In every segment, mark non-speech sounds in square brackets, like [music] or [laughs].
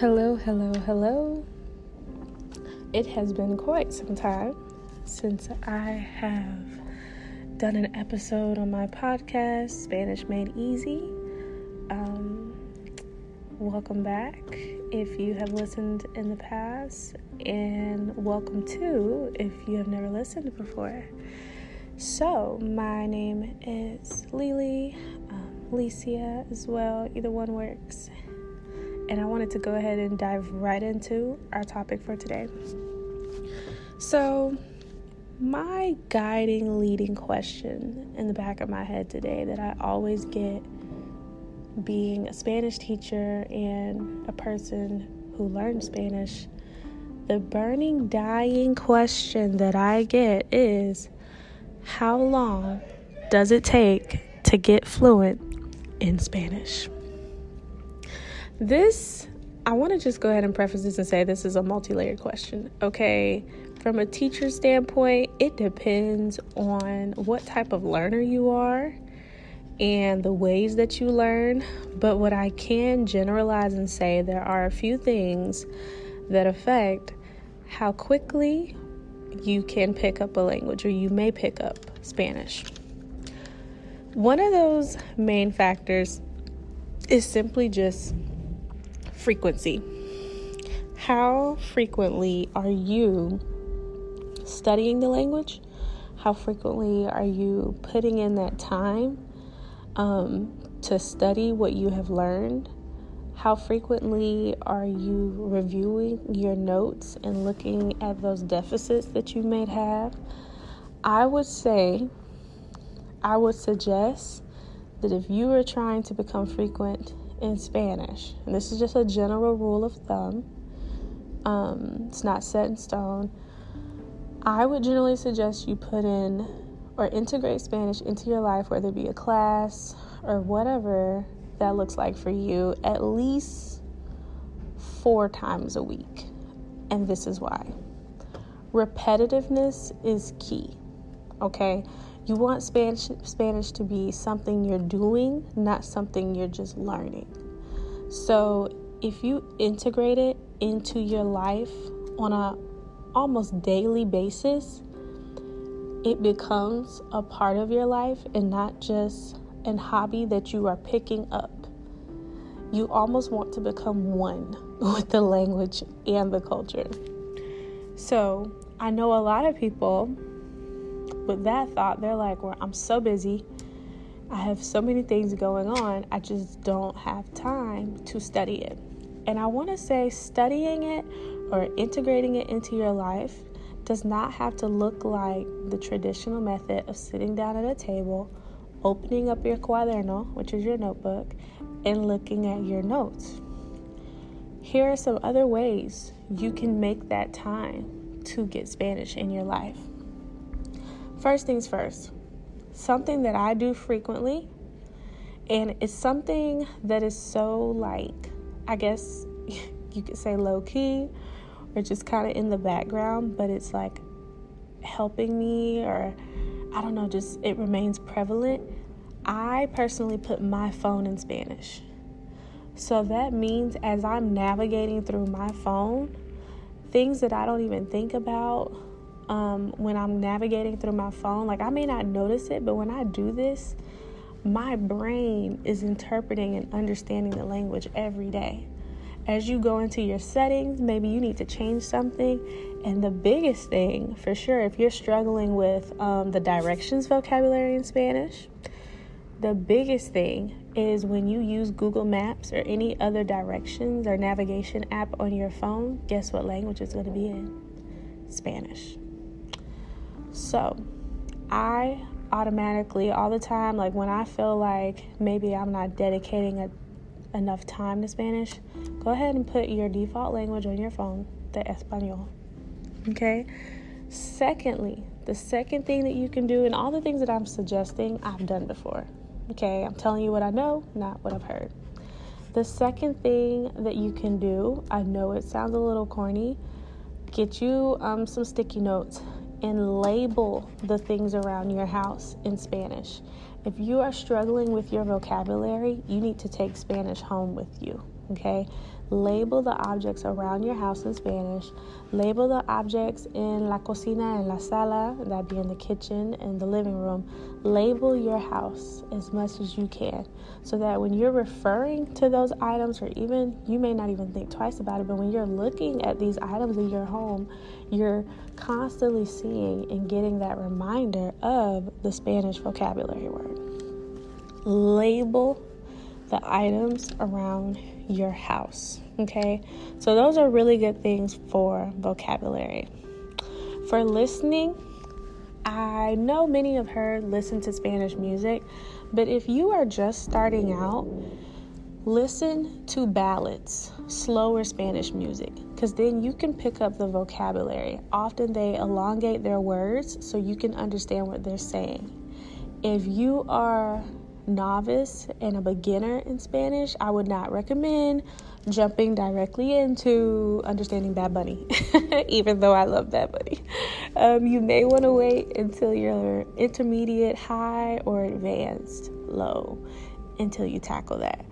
Hello, hello, hello. It has been quite some time since I have done an episode on my podcast, Spanish Made Easy. Um, welcome back if you have listened in the past, and welcome to if you have never listened before. So, my name is Lily, um, Licia as well, either one works and I wanted to go ahead and dive right into our topic for today. So, my guiding, leading question in the back of my head today that I always get being a Spanish teacher and a person who learned Spanish, the burning, dying question that I get is how long does it take to get fluent in Spanish? This, I want to just go ahead and preface this and say this is a multi layered question. Okay, from a teacher standpoint, it depends on what type of learner you are and the ways that you learn. But what I can generalize and say, there are a few things that affect how quickly you can pick up a language or you may pick up Spanish. One of those main factors is simply just frequency. How frequently are you studying the language? How frequently are you putting in that time um, to study what you have learned? How frequently are you reviewing your notes and looking at those deficits that you may have? I would say, I would suggest that if you are trying to become frequent in Spanish. And this is just a general rule of thumb. Um, it's not set in stone. I would generally suggest you put in or integrate Spanish into your life, whether it be a class or whatever that looks like for you, at least four times a week. And this is why repetitiveness is key. Okay? You want Spanish Spanish to be something you're doing, not something you're just learning. So, if you integrate it into your life on a almost daily basis, it becomes a part of your life and not just an hobby that you are picking up. You almost want to become one [laughs] with the language and the culture. So, I know a lot of people with that thought, they're like, well, I'm so busy. I have so many things going on. I just don't have time to study it. And I want to say, studying it or integrating it into your life does not have to look like the traditional method of sitting down at a table, opening up your cuaderno, which is your notebook, and looking at your notes. Here are some other ways you can make that time to get Spanish in your life. First things first, something that I do frequently, and it's something that is so like, I guess [laughs] you could say low key or just kind of in the background, but it's like helping me, or I don't know, just it remains prevalent. I personally put my phone in Spanish. So that means as I'm navigating through my phone, things that I don't even think about um, when I'm navigating through my phone. Like, I may not notice it, but when I do this, my brain is interpreting and understanding the language every day. As you go into your settings, maybe you need to change something. And the biggest thing, for sure, if you're struggling with um, the directions vocabulary in Spanish, the biggest thing is when you use Google Maps or any other directions or navigation app on your phone, guess what language it's going to be in? Spanish. So, I automatically, all the time, like when I feel like maybe I'm not dedicating a, enough time to Spanish, go ahead and put your default language on your phone, the Espanol. Okay? Secondly, the second thing that you can do, and all the things that I'm suggesting, I've done before. Okay? I'm telling you what I know, not what I've heard. The second thing that you can do, I know it sounds a little corny, get you um, some sticky notes and label the things around your house in Spanish. If you are struggling with your vocabulary, you need to take Spanish home with you. Okay, label the objects around your house in Spanish. Label the objects in la cocina and la sala, that be in the kitchen and the living room. Label your house as much as you can so that when you're referring to those items, or even you may not even think twice about it, but when you're looking at these items in your home, you're constantly seeing and getting that reminder of the Spanish vocabulary word. Label the items around your house. Okay, so those are really good things for vocabulary. For listening, I know many of her listen to Spanish music, but if you are just starting out, listen to ballads, slower Spanish music, because then you can pick up the vocabulary. Often they elongate their words so you can understand what they're saying. If you are novice and a beginner in Spanish, I would not recommend jumping directly into understanding Bad Bunny, [laughs] even though I love Bad Bunny. Um, you may want to wait until you're intermediate, high, or advanced, low, until you tackle that.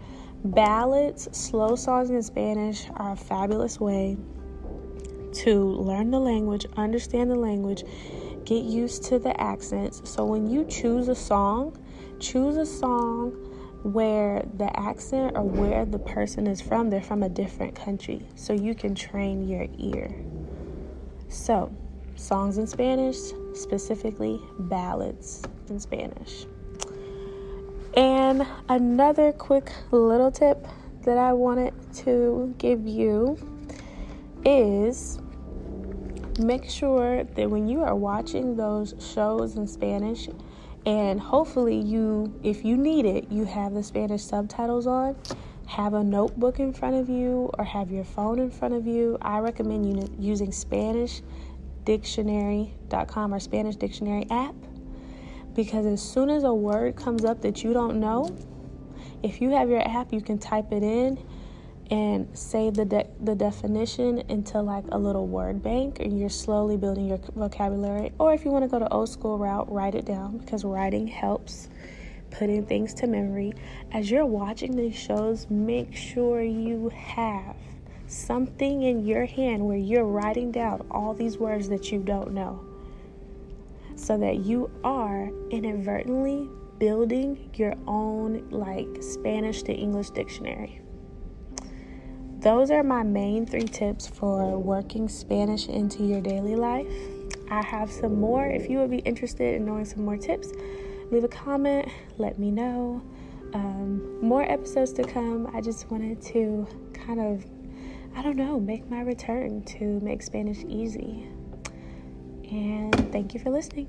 Ballads, slow songs in Spanish are a fabulous way to learn the language, understand the language, get used to the accents. So when you choose a song, choose a song where the accent or where the person is from, they're from a different country, so you can train your ear. So, songs in Spanish, specifically ballads in Spanish. And another quick little tip that I wanted to give you is make sure that when you are watching those shows in Spanish, and hopefully, you, if you need it, you have the Spanish subtitles on. Have a notebook in front of you or have your phone in front of you. I recommend you using SpanishDictionary.com or Spanish Dictionary app because as soon as a word comes up that you don't know, if you have your app, you can type it in and save the de- the definition into like a little word bank and you're slowly building your vocabulary. Or if you want to go the old school route write it down because writing helps putting things to memory. As you're watching these shows make sure you have something in your hand where you're writing down all these words that you don't know so that you are inadvertently building your own like Spanish to English dictionary those are my main three tips for working Spanish into your daily life. I have some more. If you would be interested in knowing some more tips, leave a comment, let me know. Um, more episodes to come. I just wanted to kind of, I don't know, make my return to make Spanish easy. And thank you for listening.